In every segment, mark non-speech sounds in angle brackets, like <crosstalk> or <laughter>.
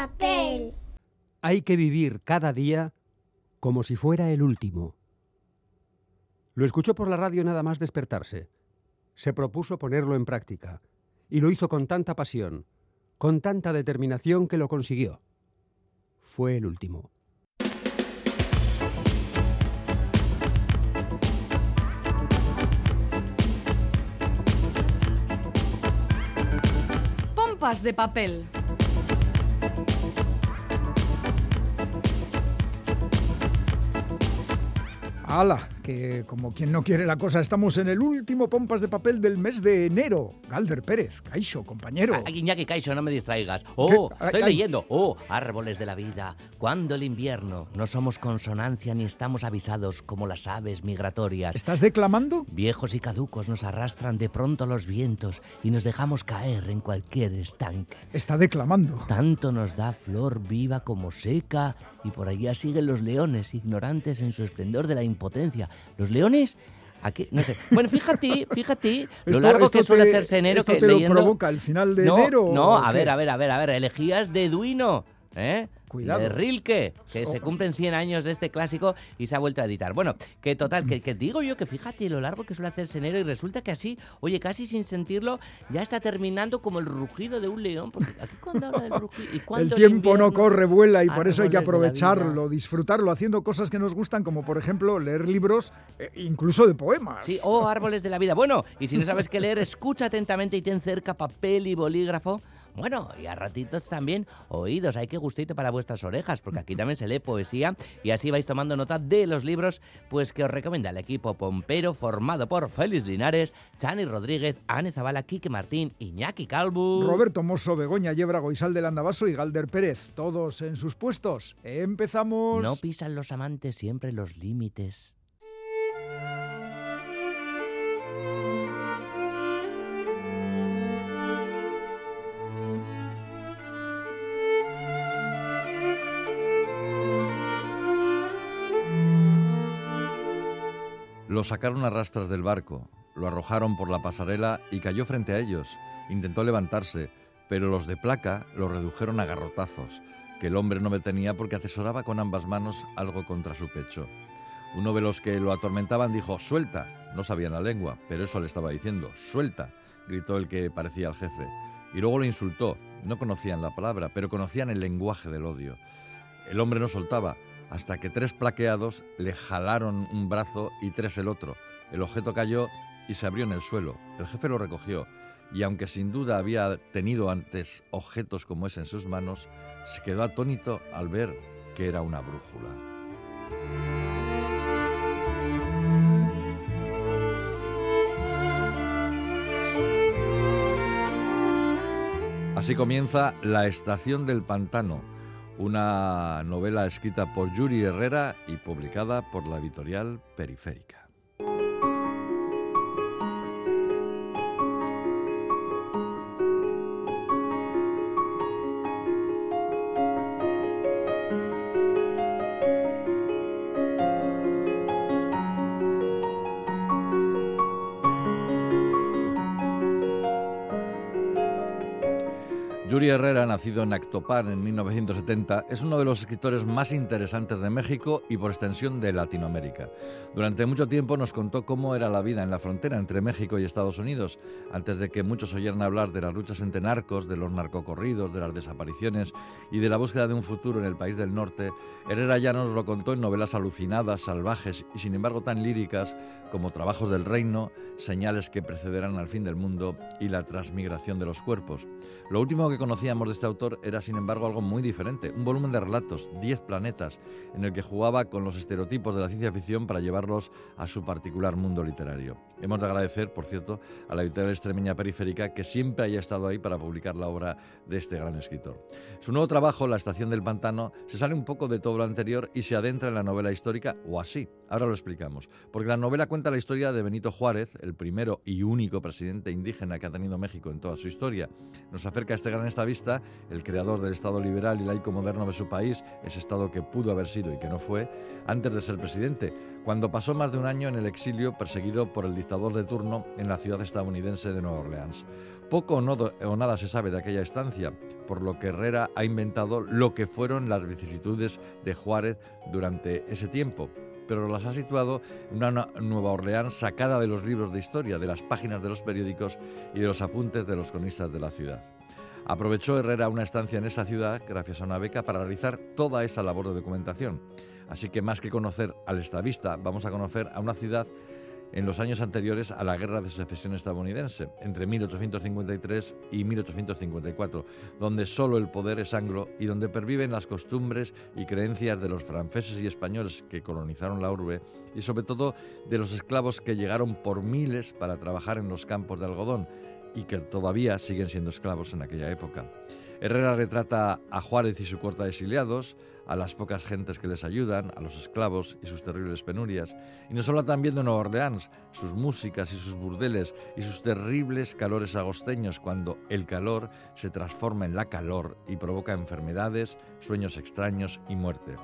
Papel. Hay que vivir cada día como si fuera el último. Lo escuchó por la radio nada más despertarse. Se propuso ponerlo en práctica y lo hizo con tanta pasión, con tanta determinación que lo consiguió. Fue el último. Pompas de papel. Ala, Que como quien no quiere la cosa, estamos en el último pompas de papel del mes de enero. Galder Pérez, Caixo, compañero. Ah, Iñaki Caixo, no me distraigas. Oh, ¿Qué? Estoy ay. leyendo. Oh, árboles de la vida. Cuando el invierno no somos consonancia ni estamos avisados como las aves migratorias. ¿Estás declamando? Viejos y caducos nos arrastran de pronto los vientos y nos dejamos caer en cualquier estanque. Está declamando. Tanto nos da flor viva como seca y por allá siguen los leones, ignorantes en su esplendor de la impotencia. Los leones... Aquí, no sé. Bueno, fíjate, fíjate lo <laughs> Esto- largo esto que suele te- hacerse enero ¿Esto que te leyendo... lo provoca el final de no, enero? No, a qué? ver, a ver, a ver, a ver. Elegías de Duino, ¿eh? Cuidado. De Rilke, que se cumplen 100 años de este clásico y se ha vuelto a editar. Bueno, que total, que, que digo yo que fíjate lo largo que suele hacerse enero y resulta que así, oye, casi sin sentirlo, ya está terminando como el rugido de un león. Porque aquí cuando habla del rugido. ¿y El tiempo no corre, vuela y por eso hay que aprovecharlo, disfrutarlo, haciendo cosas que nos gustan, como por ejemplo leer libros, eh, incluso de poemas. Sí, o árboles de la vida. Bueno, y si no sabes qué leer, escucha atentamente y ten cerca papel y bolígrafo. Bueno, y a ratitos también oídos. Hay que gustito para vuestras orejas, porque aquí también se lee poesía y así vais tomando nota de los libros pues que os recomienda el equipo Pompero formado por Félix Linares, Chani Rodríguez, Ane Zabala, Quique Martín, Iñaki Calvo. Roberto Mosso, Begoña Yébrago, Isal del Andabaso y Galder Pérez, todos en sus puestos. Empezamos. No pisan los amantes siempre los límites. Lo sacaron a rastras del barco, lo arrojaron por la pasarela y cayó frente a ellos. Intentó levantarse, pero los de placa lo redujeron a garrotazos, que el hombre no detenía porque atesoraba con ambas manos algo contra su pecho. Uno de los que lo atormentaban dijo, suelta. No sabían la lengua, pero eso le estaba diciendo, suelta, gritó el que parecía el jefe. Y luego lo insultó. No conocían la palabra, pero conocían el lenguaje del odio. El hombre no soltaba, hasta que tres plaqueados le jalaron un brazo y tres el otro. El objeto cayó y se abrió en el suelo. El jefe lo recogió y aunque sin duda había tenido antes objetos como ese en sus manos, se quedó atónito al ver que era una brújula. Así comienza La Estación del Pantano, una novela escrita por Yuri Herrera y publicada por la editorial Periférica. Nacido en Actopan en 1970, es uno de los escritores más interesantes de México y por extensión de Latinoamérica. Durante mucho tiempo nos contó cómo era la vida en la frontera entre México y Estados Unidos, antes de que muchos oyeran hablar de las luchas entre narcos, de los narcocorridos, de las desapariciones y de la búsqueda de un futuro en el país del norte. Herrera ya nos lo contó en novelas alucinadas, salvajes y sin embargo tan líricas como Trabajos del Reino, Señales que precederán al fin del mundo y La transmigración de los cuerpos. Lo último que conocíamos de este autor era, sin embargo, algo muy diferente, un volumen de relatos, 10 planetas, en el que jugaba con los estereotipos de la ciencia ficción para llevarlos a su particular mundo literario. Hemos de agradecer, por cierto, a la editorial extremeña periférica que siempre haya estado ahí para publicar la obra de este gran escritor. Su nuevo trabajo, La Estación del Pantano, se sale un poco de todo lo anterior y se adentra en la novela histórica, o así. Ahora lo explicamos. Porque la novela cuenta la historia de Benito Juárez, el primero y único presidente indígena que ha tenido México en toda su historia. Nos acerca a este gran estadista, el creador del Estado liberal y laico moderno de su país, ese Estado que pudo haber sido y que no fue, antes de ser presidente, cuando pasó más de un año en el exilio perseguido por el dictador de turno en la ciudad estadounidense de Nueva Orleans. Poco o, o nada se sabe de aquella estancia, por lo que Herrera ha inventado lo que fueron las vicisitudes de Juárez durante ese tiempo, pero las ha situado en una Nueva Orleans sacada de los libros de historia, de las páginas de los periódicos y de los apuntes de los cronistas de la ciudad. Aprovechó Herrera una estancia en esa ciudad, gracias a una beca, para realizar toda esa labor de documentación. Así que más que conocer al estadista, vamos a conocer a una ciudad en los años anteriores a la Guerra de Secesión estadounidense, entre 1853 y 1854, donde solo el poder es anglo y donde perviven las costumbres y creencias de los franceses y españoles que colonizaron la urbe y sobre todo de los esclavos que llegaron por miles para trabajar en los campos de algodón y que todavía siguen siendo esclavos en aquella época. Herrera retrata a Juárez y su corta de exiliados, a las pocas gentes que les ayudan, a los esclavos y sus terribles penurias. Y nos habla también de Nueva Orleans, sus músicas y sus burdeles y sus terribles calores agosteños cuando el calor se transforma en la calor y provoca enfermedades, sueños extraños y muerte.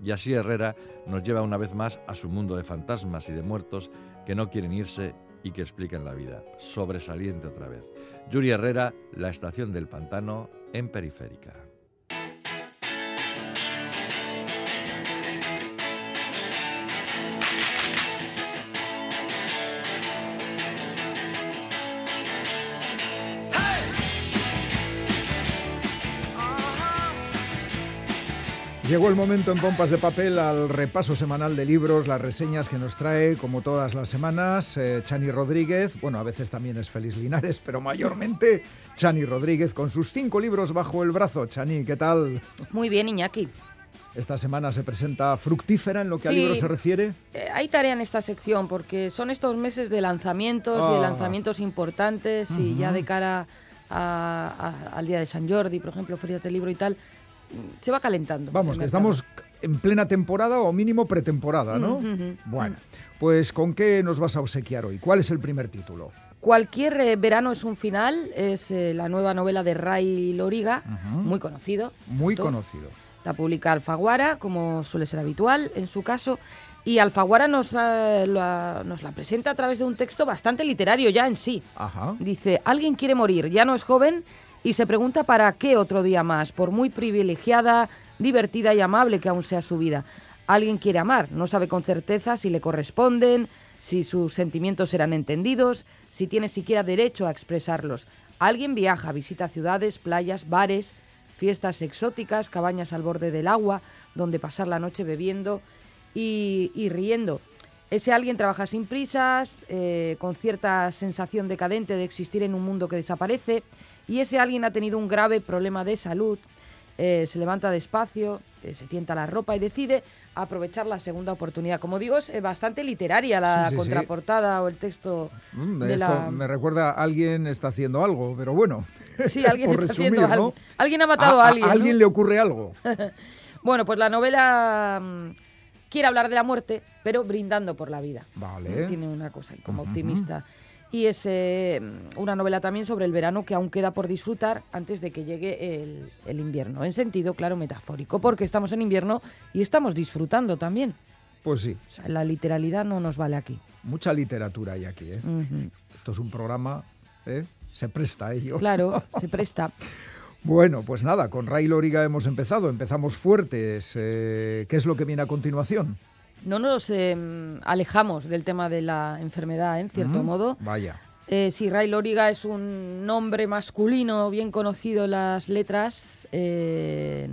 Y así Herrera nos lleva una vez más a su mundo de fantasmas y de muertos que no quieren irse y que explican la vida. Sobresaliente otra vez. Yuri Herrera, La Estación del Pantano, en Periférica. Llegó el momento en Pompas de Papel al repaso semanal de libros, las reseñas que nos trae, como todas las semanas, eh, Chani Rodríguez. Bueno, a veces también es Félix Linares, pero mayormente Chani Rodríguez con sus cinco libros bajo el brazo. Chani, ¿qué tal? Muy bien, Iñaki. Esta semana se presenta fructífera en lo que a libros se refiere. Eh, hay tarea en esta sección porque son estos meses de lanzamientos y de ah. lanzamientos importantes y ya de cara al día de San Jordi, por ejemplo, ferias del libro y tal, se va calentando. Vamos, que estamos en plena temporada o mínimo pretemporada, ¿no? Bueno, pues ¿con qué nos vas a obsequiar hoy? ¿Cuál es el primer título? Cualquier eh, verano es un final, es eh, la nueva novela de Ray Loriga, muy conocido. Muy conocido. La publica Alfaguara, como suele ser habitual en su caso, y Alfaguara nos, la, nos la presenta a través de un texto bastante literario ya en sí. Dice, alguien quiere morir, ya no es joven y se pregunta para qué otro día más, por muy privilegiada, divertida y amable que aún sea su vida. Alguien quiere amar, no sabe con certeza si le corresponden, si sus sentimientos serán entendidos, si tiene siquiera derecho a expresarlos. Alguien viaja, visita ciudades, playas, bares, fiestas exóticas, cabañas al borde del agua, donde pasar la noche bebiendo y, riendo. Ese alguien trabaja sin prisas, eh, con cierta sensación decadente de existir en un mundo que desaparece y ese alguien ha tenido un grave problema de salud, eh, se levanta despacio, eh, se tienta la ropa y decide aprovechar la segunda oportunidad. Como digo, es bastante literaria la contraportada o el texto. Mm, esto me recuerda a alguien está haciendo algo, pero bueno. <laughs> Sí, alguien <laughs> está haciendo algo. Alguien ha matado a, alguien. A alguien le ocurre algo. <laughs> bueno, pues la novela mm, quiere hablar de la muerte, pero brindando por la vida. Vale. Tiene una cosa como optimista y es eh, una novela también sobre el verano que aún queda por disfrutar antes de que llegue el, invierno, en sentido, claro, metafórico, porque estamos en invierno y estamos disfrutando también. Pues sí. la literalidad no nos vale aquí. Mucha literatura hay aquí, ¿eh? Esto es un programa, ¿eh? Se presta a ello. Claro, <laughs> se presta. Bueno, pues nada, con Ray Loriga hemos empezado, empezamos fuertes. ¿Qué es lo que viene a continuación? No nos em, alejamos del tema de la enfermedad, en cierto modo. Vaya. Eh, si Ray Loriga es un nombre masculino bien conocido en las letras eh,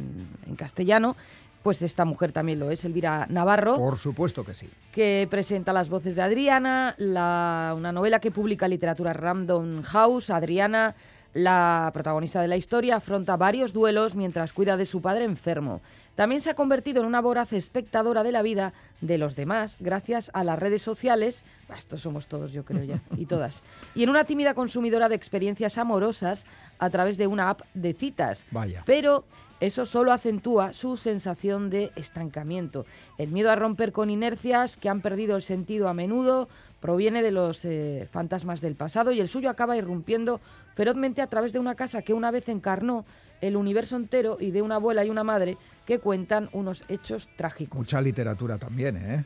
en, castellano, pues esta mujer también lo es, Elvira Navarro. Por supuesto que sí. Que presenta Las voces de Adriana, una novela que publica literatura Random House. Adriana, la protagonista de la historia, afronta varios duelos mientras cuida de su padre enfermo. También se ha convertido en una voraz espectadora de la vida de los demás gracias a las redes sociales, estos somos todos yo creo ya, y todas, y en una tímida consumidora de experiencias amorosas a través de una app de citas. Vaya. Pero eso solo acentúa su sensación de estancamiento. El miedo a romper con inercias que han perdido el sentido a menudo proviene de los eh, fantasmas del pasado y el suyo acaba irrumpiendo ferozmente a través de una casa que una vez encarnó el universo entero y de una abuela y una madre que cuentan unos hechos trágicos. Mucha literatura también, ¿eh?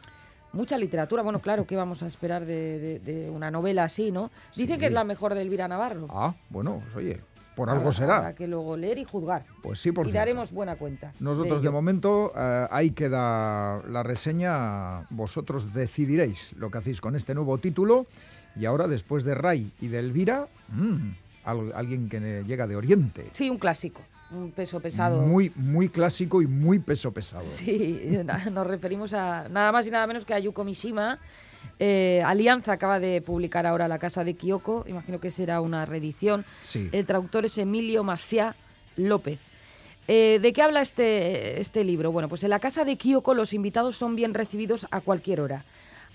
mucha literatura. Bueno, claro, ¿qué vamos a esperar de, una novela así, no? Dicen que es la mejor de Elvira Navarro. Ah, bueno, pues oye, por algo será. Para que luego leer y juzgar. Pues sí, por Y daremos buena cuenta. Nosotros de, momento eh, ahí queda la reseña. Vosotros decidiréis lo que hacéis con este nuevo título. Y ahora, después de Ray y de Elvira, mmm, alguien que llega de Oriente. Sí, un clásico un peso pesado. Muy, muy clásico y muy peso pesado. Sí, <laughs> nos referimos a nada más y nada menos que a Yuko Mishima. Eh, Alianza acaba de publicar ahora La Casa de Kyoko, imagino que será una reedición. Sí. El traductor es Emilio Masia López. Eh, ¿De qué habla este, este libro? Bueno, pues en la Casa de Kyoko los invitados son bien recibidos a cualquier hora.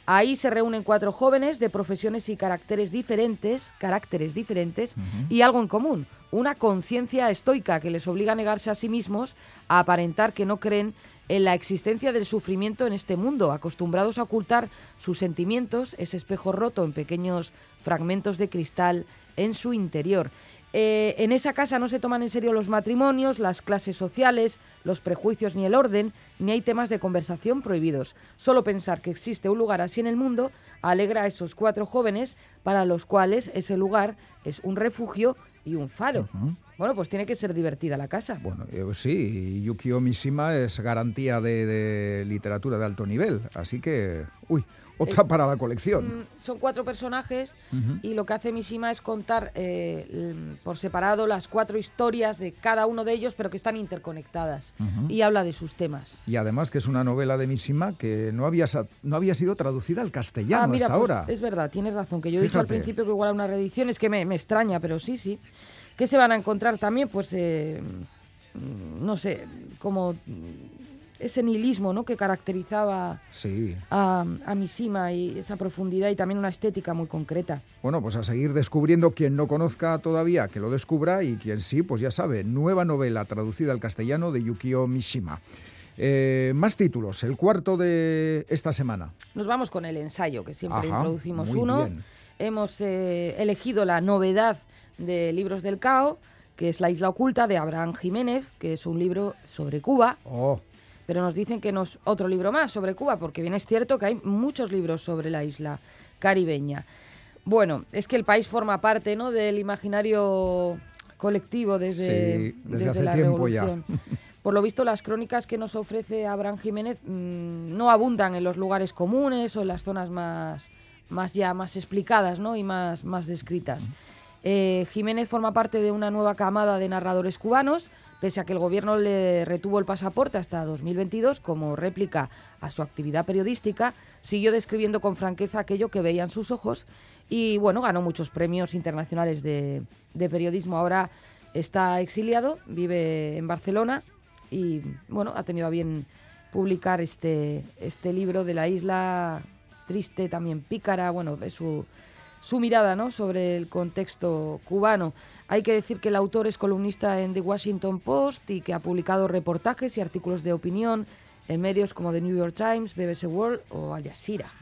Ahí se reúnen cuatro jóvenes de profesiones y caracteres diferentes, caracteres diferentes y algo en común, una conciencia estoica que les obliga a negarse a sí mismos, a aparentar que no creen en la existencia del sufrimiento en este mundo, acostumbrados a ocultar sus sentimientos, ese espejo roto en pequeños fragmentos de cristal en su interior. Eh, en esa casa no se toman en serio los matrimonios, las clases sociales, los prejuicios ni el orden, ni hay temas de conversación prohibidos. Solo pensar que existe un lugar así en el mundo alegra a esos cuatro jóvenes para los cuales ese lugar es un refugio y un faro. Bueno, pues tiene que ser divertida la casa. Bueno, eh, sí, Yukio Mishima es garantía de, de literatura de alto nivel, así que, uy, otra para la colección. Mm, son cuatro personajes y lo que hace Mishima es contar eh, por separado las cuatro historias de cada uno de ellos, pero que están interconectadas. Y habla de sus temas. Y además que es una novela de Mishima que no había, no había sido traducida al castellano ah, hasta pues, ahora. Es verdad, tienes razón. Que yo he dicho al principio que igual a una reedición, es que me, extraña, pero sí, sí. ¿Qué se van a encontrar también? Pues, eh, mm, no sé, como ese nihilismo ¿no? que caracterizaba a, a Mishima y esa profundidad y también una estética muy concreta. Bueno, pues a seguir descubriendo quien no conozca todavía, que lo descubra y quien sí, pues ya sabe, nueva novela traducida al castellano de Yukio Mishima. Eh, más títulos, el cuarto de esta semana. Nos vamos con el ensayo, que siempre introducimos uno. Hemos eh, elegido la novedad de Libros del Cao, que es La Isla Oculta de Abraham Jiménez, que es un libro sobre Cuba. Oh pero nos dicen que nos otro libro más sobre Cuba, porque bien es cierto que hay muchos libros sobre la isla caribeña. Bueno, es que el país forma parte ¿no? del imaginario colectivo desde, desde, la tiempo revolución. <laughs> Por lo visto, las crónicas que nos ofrece Abraham Jiménez mm, no abundan en los lugares comunes o en las zonas más, más ya más explicadas ¿no? y más, más descritas. Eh, Jiménez forma parte de una nueva camada de narradores cubanos pese a que el gobierno le retuvo el pasaporte hasta 2022 como réplica a su actividad periodística, siguió describiendo con franqueza aquello que veían sus ojos y bueno, ganó muchos premios internacionales de, periodismo. Ahora está exiliado, vive en Barcelona y bueno, ha tenido a bien publicar este, este libro de la isla triste, también pícara, bueno, es su, su mirada ¿no? sobre el contexto cubano. Hay que decir que el autor es columnista en The Washington Post y que ha publicado reportajes y artículos de opinión en medios como The New York Times, BBC World o Al Jazeera.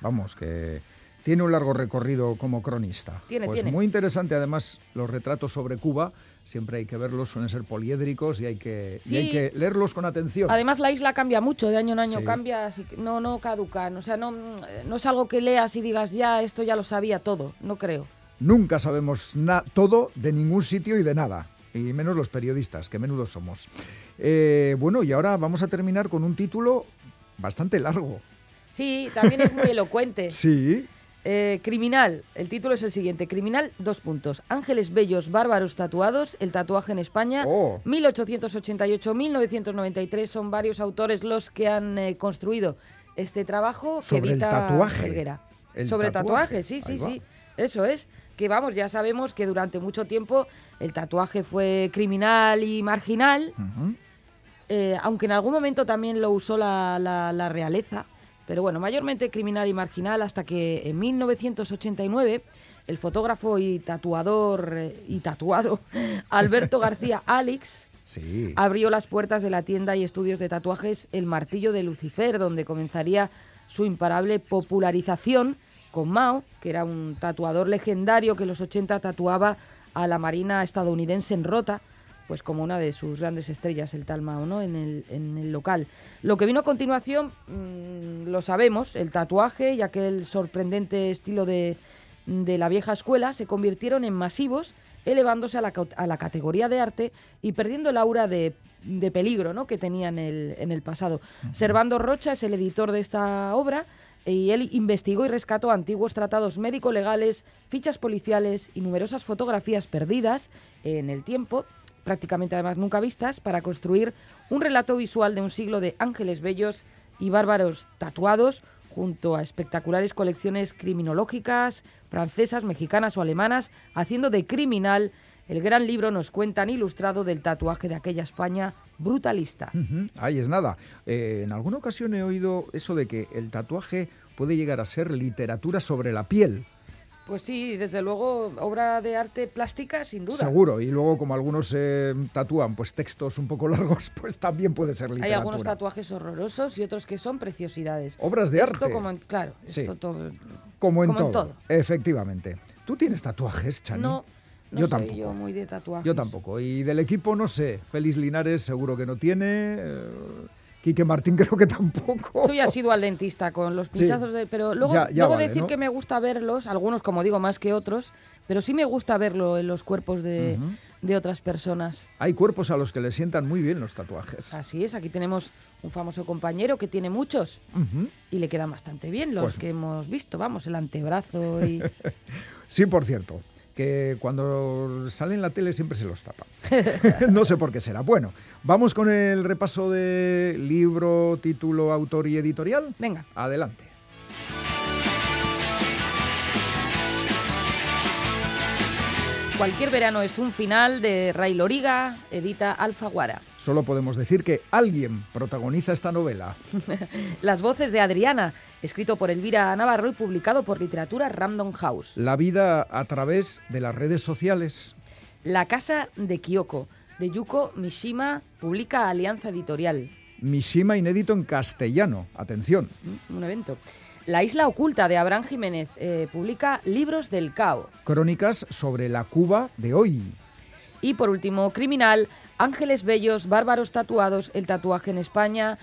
Vamos, que tiene un largo recorrido como cronista. Tiene, pues muy interesante además los retratos sobre Cuba siempre hay que verlos, suelen ser poliédricos y hay que, hay que leerlos con atención. Además la isla cambia mucho, de año en año cambia, así no, no caducan, o sea, no, no es algo que leas y digas ya, esto ya lo sabía todo, no creo. Nunca sabemos todo de ningún sitio y de nada. Y menos los periodistas, que menudo somos. Eh, bueno, y ahora vamos a terminar con un título bastante largo. Sí, también es muy <laughs> elocuente. sí. Eh, criminal, el título es el siguiente. Criminal, dos puntos. Ángeles bellos, bárbaros tatuados, el tatuaje en España. 1888-1993 son varios autores los que han eh, construido este trabajo Sobre que edita el tatuaje. Helguera. Sobre tatuaje, sí, sí, sí. Eso es. Que vamos, ya sabemos que durante mucho tiempo el tatuaje fue criminal y marginal. Eh, aunque en algún momento también lo usó la, la realeza pero bueno, mayormente criminal y marginal hasta que en 1989 el fotógrafo y tatuador eh, y tatuado <laughs> Alberto García <laughs> Alix abrió las puertas de la tienda y estudios de tatuajes El Martillo de Lucifer, donde comenzaría su imparable popularización con Mao, que era un tatuador legendario que en los 80 tatuaba a la Marina estadounidense en Rota pues como una de sus grandes estrellas, el tal Mao, ¿no? en, el, en el local. Lo que vino a continuación, mm, lo sabemos, el tatuaje y aquel sorprendente estilo de, de la vieja escuela se convirtieron en masivos, elevándose a la, a la categoría de arte y perdiendo el aura de, de peligro ¿no? que tenía en el, en el pasado. Servando Rocha es el editor de esta obra y él investigó y rescató antiguos tratados médico-legales, fichas policiales y numerosas fotografías perdidas en el tiempo prácticamente además nunca vistas, para construir un relato visual de un siglo de ángeles bellos y bárbaros tatuados, junto a espectaculares colecciones criminológicas, francesas, mexicanas o alemanas, haciendo de criminal el gran libro nos cuentan ilustrado del tatuaje de aquella España brutalista. Ahí es nada. Eh, en alguna ocasión he oído eso de que el tatuaje puede llegar a ser literatura sobre la piel. Pues sí, desde luego, obra de arte plástica, sin duda. Seguro, y luego como algunos eh, tatúan pues textos un poco largos, <laughs> pues también puede ser literatura. Hay algunos tatuajes horrorosos y otros que son preciosidades. Obras de arte. Como claro, como, en, todo, Efectivamente. ¿Tú tienes tatuajes, Chani? No, no yo tampoco. Yo muy de tatuajes. Yo tampoco. Y del equipo no sé. Félix Linares seguro que no tiene. Eh, Quique Martín creo que tampoco. Tú ya has ido al dentista con los pinchazos, de, pero luego debo decir que me gusta verlos, algunos como digo más que otros, pero sí me gusta verlo en los cuerpos de, otras personas. Hay cuerpos a los que le sientan muy bien los tatuajes. Así es, aquí tenemos un famoso compañero que tiene muchos y le quedan bastante bien los pues que hemos visto, vamos, el antebrazo y... <laughs> sí, por cierto que cuando sale en la tele siempre se los tapa. <laughs> no sé por qué será. Bueno, vamos con el repaso de libro, título, autor y editorial. Venga. Adelante. Cualquier verano es un final de Ray Loriga, edita Alfaguara. Solo podemos decir que alguien protagoniza esta novela. <laughs> Las voces de Adriana, escrito por Elvira Navarro y publicado por Literatura Random House. La vida a través de las redes sociales. La casa de Kyoko, de Yuko Mishima, publica Alianza Editorial. Mishima inédito en castellano. Atención. Mm, un evento. La isla oculta de Abraham Jiménez eh, publica Libros del Cao. Crónicas sobre la Cuba de hoy. Y por último, Criminal, Ángeles Bellos, Bárbaros Tatuados, el tatuaje en España.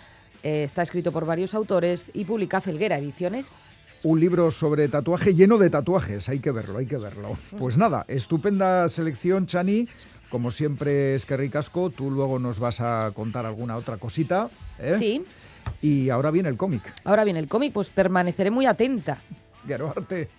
Eh, está escrito por varios autores y publica Felguera Ediciones. Un libro sobre tatuaje lleno de tatuajes, hay que verlo, hay que verlo. Pues nada, estupenda selección, Chani. Como siempre es que ricasco, tú luego nos vas a contar alguna otra cosita. ¿eh? Sí. Y ahora viene el cómic. Ahora viene el cómic, pues permaneceré muy atenta. Arte.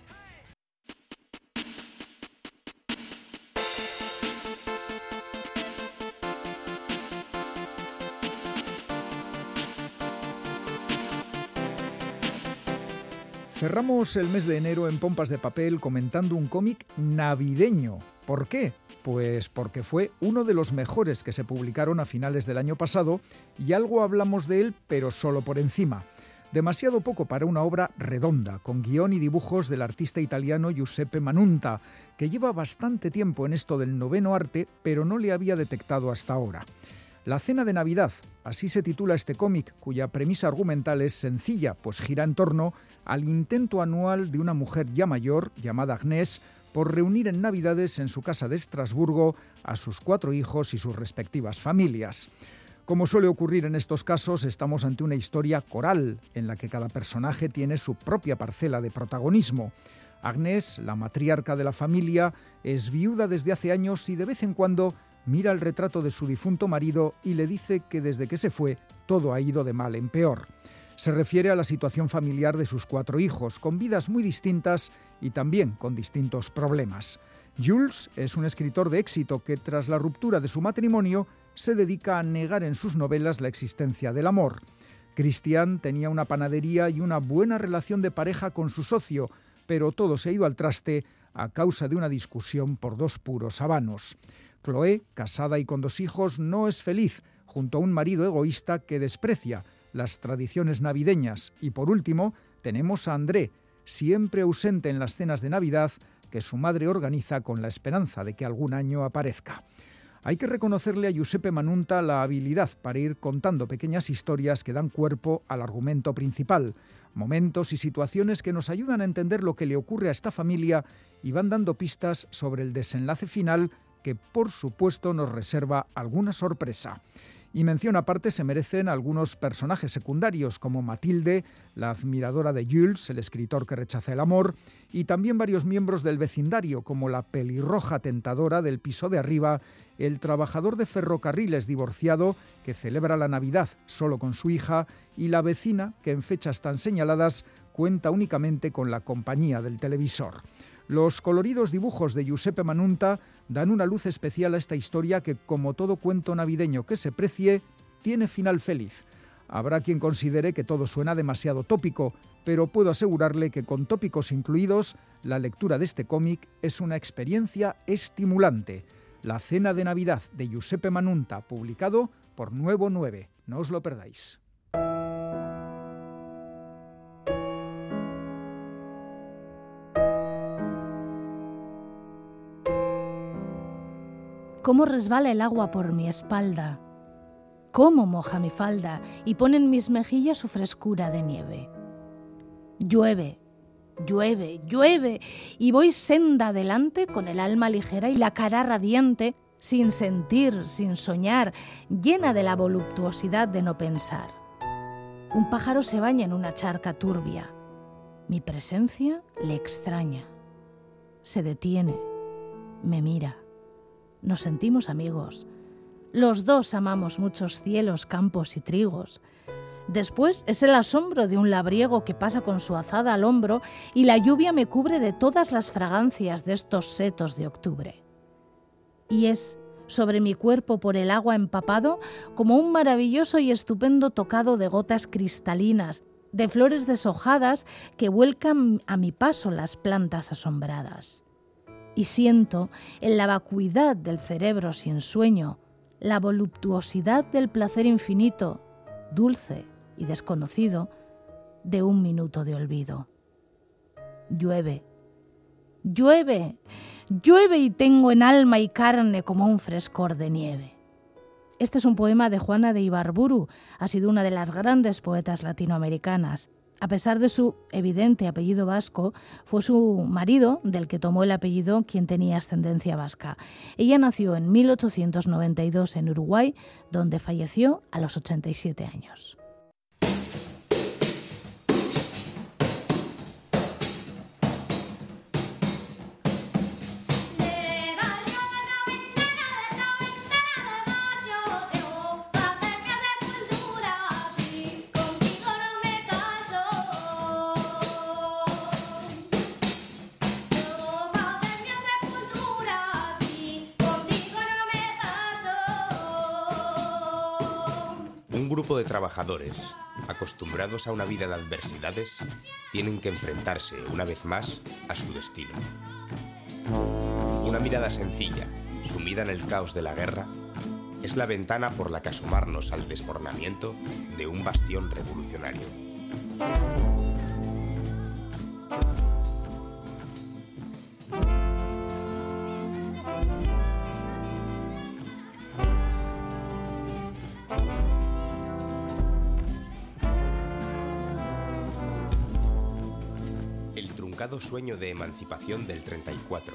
Cerramos el mes de enero en pompas de papel comentando un cómic navideño. ¿Por qué? Pues porque fue uno de los mejores que se publicaron a finales del año pasado y algo hablamos de él, pero solo por encima. Demasiado poco para una obra redonda, con guion y dibujos del artista italiano Giuseppe Manunta, que lleva bastante tiempo en esto del noveno arte, pero no le había detectado hasta ahora. La Cena de Navidad, así se titula este cómic, cuya premisa argumental es sencilla, pues gira en torno al intento anual de una mujer ya mayor, llamada Agnès, por reunir en Navidades en su casa de Estrasburgo a sus cuatro hijos y sus respectivas familias. Como suele ocurrir en estos casos, estamos ante una historia coral, en la que cada personaje tiene su propia parcela de protagonismo. Agnès, la matriarca de la familia, es viuda desde hace años y de vez en cuando mira el retrato de su difunto marido y le dice que desde que se fue todo ha ido de mal en peor. Se refiere a la situación familiar de sus cuatro hijos, con vidas muy distintas y también con distintos problemas. Jules es un escritor de éxito que tras la ruptura de su matrimonio se dedica a negar en sus novelas la existencia del amor. Christian tenía una panadería y una buena relación de pareja con su socio, pero todo se ha ido al traste a causa de una discusión por dos puros habanos. Chloé, casada y con dos hijos, no es feliz junto a un marido egoísta que desprecia las tradiciones navideñas. Y por último, tenemos a André, siempre ausente en las cenas de Navidad que su madre organiza con la esperanza de que algún año aparezca. Hay que reconocerle a Giuseppe Manunta la habilidad para ir contando pequeñas historias que dan cuerpo al argumento principal, momentos y situaciones que nos ayudan a entender lo que le ocurre a esta familia y van dando pistas sobre el desenlace final que por supuesto nos reserva alguna sorpresa. Y mención aparte se merecen algunos personajes secundarios, como Matilde, la admiradora de Jules, el escritor que rechaza el amor, y también varios miembros del vecindario, como la pelirroja tentadora del piso de arriba, el trabajador de ferrocarriles divorciado que celebra la Navidad solo con su hija, y la vecina que en fechas tan señaladas cuenta únicamente con la compañía del televisor. Los coloridos dibujos de Giuseppe Manunta dan una luz especial a esta historia que, como todo cuento navideño que se precie, tiene final feliz. Habrá quien considere que todo suena demasiado tópico, pero puedo asegurarle que con tópicos incluidos, la lectura de este cómic es una experiencia estimulante. La Cena de Navidad de Giuseppe Manunta, publicado por Nuevo 9. No os lo perdáis. Cómo resbala el agua por mi espalda, cómo moja mi falda y pone en mis mejillas su frescura de nieve. Llueve, llueve, llueve, y voy senda adelante con el alma ligera y la cara radiante, sin sentir, sin soñar, llena de la voluptuosidad de no pensar. Un pájaro se baña en una charca turbia. Mi presencia le extraña. Se detiene, me mira nos sentimos amigos. Los dos amamos muchos cielos, campos y trigos. Después es el asombro de un labriego que pasa con su azada al hombro y la lluvia me cubre de todas las fragancias de estos setos de octubre. Y es sobre mi cuerpo por el agua empapado como un maravilloso y estupendo tocado de gotas cristalinas, de flores deshojadas que vuelcan a mi paso las plantas asombradas y siento en la vacuidad del cerebro sin sueño la voluptuosidad del placer infinito, dulce y desconocido, de un minuto de olvido. Llueve, llueve, llueve y tengo en alma y carne como un frescor de nieve. Este es un poema de Juana de Ibarburu, ha sido una de las grandes poetas latinoamericanas a pesar de su evidente apellido vasco, fue su marido, del que tomó el apellido, quien tenía ascendencia vasca. Ella nació en 1892 en Uruguay, donde falleció a los 87 años. De trabajadores, acostumbrados a una vida de adversidades, tienen que enfrentarse una vez más a su destino. Una mirada sencilla, sumida en el caos de la guerra, es la ventana por la que asomarnos al desmoronamiento de un bastión revolucionario. Sueño de emancipación del 34,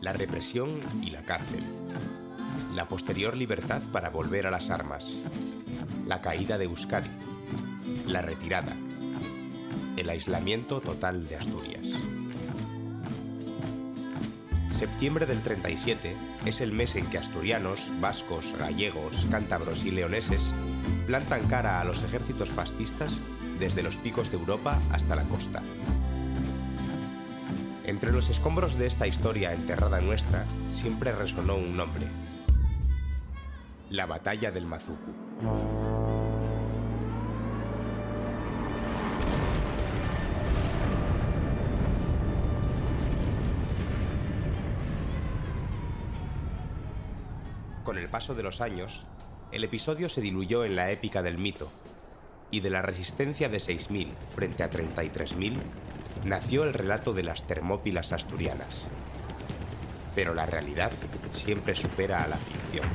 la represión y la cárcel, la posterior libertad para volver a las armas, la caída de Euskadi, la retirada, el aislamiento total de Asturias. Septiembre del 37 es el mes en que asturianos, vascos, gallegos, cántabros y leoneses plantan cara a los ejércitos fascistas desde los picos de Europa hasta la costa. Entre los escombros de esta historia enterrada nuestra siempre resonó un nombre. La batalla del Mazuku. Con el paso de los años, el episodio se diluyó en la épica del mito, y de la resistencia de 6.000 frente a 33.000 nació el relato de las Termópilas asturianas. Pero la realidad siempre supera a la ficción.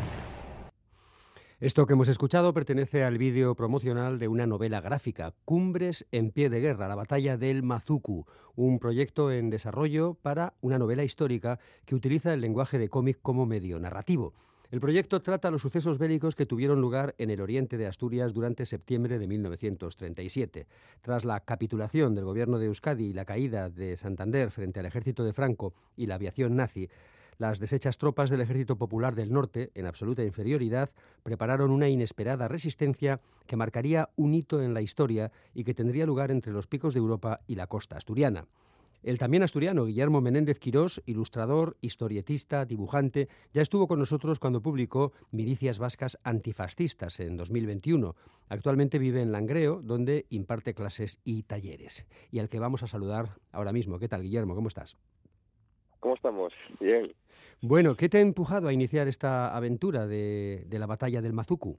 Esto que hemos escuchado pertenece al vídeo promocional de una novela gráfica, Cumbres en pie de guerra, la batalla del Mazuku, un proyecto en desarrollo para una novela histórica que utiliza el lenguaje de cómic como medio narrativo. El proyecto trata los sucesos bélicos que tuvieron lugar en el oriente de Asturias durante septiembre de 1937. Tras la capitulación del gobierno de Euskadi y la caída de Santander frente al ejército de Franco y la aviación nazi, las deshechas tropas del Ejército Popular del Norte, en absoluta inferioridad, prepararon una inesperada resistencia que marcaría un hito en la historia y que tendría lugar entre los picos de Europa y la costa asturiana. El también asturiano Guillermo Menéndez Quirós, ilustrador, historietista, dibujante, ya estuvo con nosotros cuando publicó Milicias Vascas Antifascistas en 2021. Actualmente vive en Langreo, donde imparte clases y talleres. Y al que vamos a saludar ahora mismo. ¿Qué tal, Guillermo? ¿Cómo estás? ¿Cómo estamos? Bien. Bueno, ¿qué te ha empujado a iniciar esta aventura de, la batalla del Mazuku?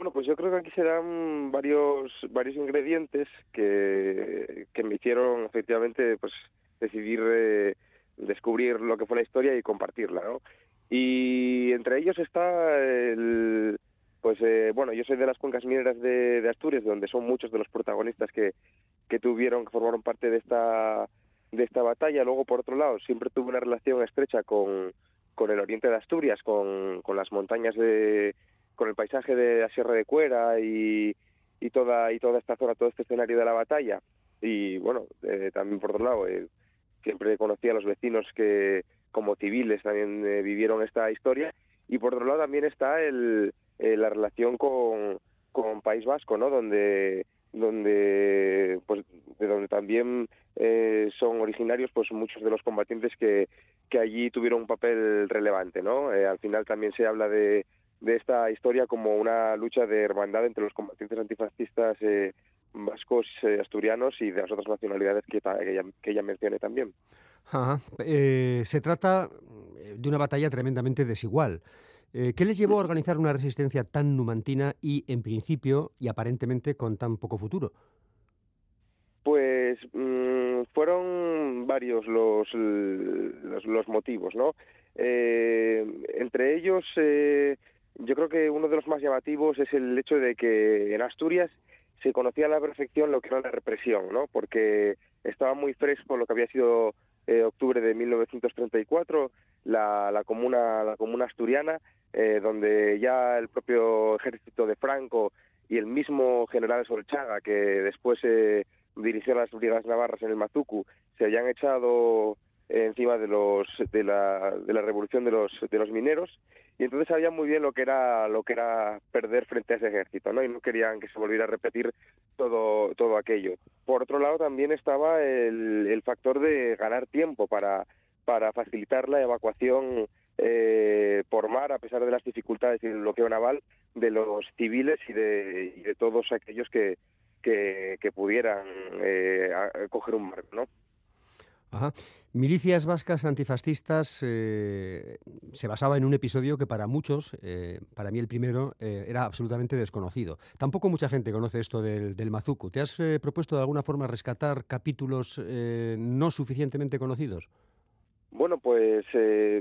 Bueno, pues yo creo que aquí se dan varios, varios ingredientes que, que me hicieron efectivamente pues decidir eh, descubrir lo que fue la historia y compartirla, ¿no? Y entre ellos está el, pues eh, bueno, yo soy de las cuencas mineras de, de, Asturias, donde son muchos de los protagonistas que, que tuvieron, que formaron parte de esta de esta batalla. Luego, por otro lado, siempre tuve una relación estrecha con, con el oriente de Asturias, con, con las montañas de, con el paisaje de la Sierra de Cuera y, y toda y toda esta zona, todo este escenario de la batalla. Y bueno, eh, también por otro lado, eh, siempre conocí a los vecinos que como civiles también eh, vivieron esta historia. Y por otro lado también está el, la relación con, con País Vasco, ¿no? Donde donde pues de donde también eh, son originarios pues muchos de los combatientes que, que allí tuvieron un papel relevante no eh, al final también se habla de, de esta historia como una lucha de hermandad entre los combatientes antifascistas eh, vascos asturianos y de las otras nacionalidades que, que, ella, que ella mencione también se trata de una batalla tremendamente desigual eh, ¿Qué les llevó a organizar una resistencia tan numantina y, en principio, y aparentemente con tan poco futuro? Pues mm, fueron varios los, los, motivos, ¿no? Eh, entre ellos, eh, yo creo que uno de los más llamativos es el hecho de que en Asturias se conocía a la perfección lo que era la represión, ¿no? Porque estaba muy fresco lo que había sido octubre de 1934, la, la, comuna, la comuna asturiana, eh, donde ya el propio ejército de Franco y el mismo general Solchaga, que después eh, dirigió las brigadas navarras en el Mazucu, se habían echado encima de los de la, de la revolución de los de los mineros y entonces sabían muy bien lo que era lo que era perder frente a ese ejército no y no querían que se volviera a repetir todo todo aquello por otro lado también estaba el, el factor de ganar tiempo para para facilitar la evacuación eh, por mar, a pesar de las dificultades y el bloqueo naval, de los civiles y de, y de todos aquellos que, que, pudieran eh, coger un mar, ¿no? Ajá. Milicias vascas antifascistas eh, se basaba en un episodio que para muchos, eh, para mí el primero, era absolutamente desconocido. Tampoco mucha gente conoce esto del, del Mazuco. ¿Te has propuesto de alguna forma rescatar capítulos no suficientemente conocidos? Bueno, pues eh,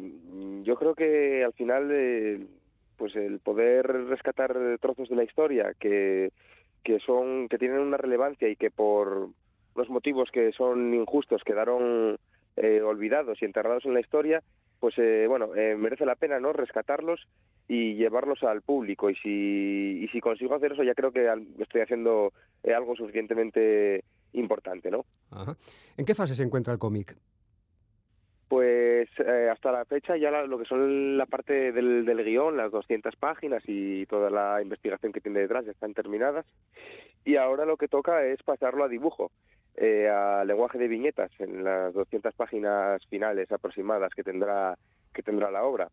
yo creo que al final, eh, pues el poder rescatar trozos de la historia que, que son que tienen una relevancia y que por los motivos que son injustos quedaron eh, olvidados y enterrados en la historia, pues bueno, merece la pena, ¿no? Rescatarlos y llevarlos al público y si y si consigo hacer eso ya creo que estoy haciendo algo suficientemente importante, ¿no? ¿En qué fase se encuentra el cómic? Pues eh, hasta la fecha ya lo que son la parte del, del, guion, las 200 páginas y toda la investigación que tiene detrás ya están terminadas. Y ahora lo que toca es pasarlo a dibujo, eh, a lenguaje de viñetas en las 200 páginas finales aproximadas que tendrá que tendrá la obra.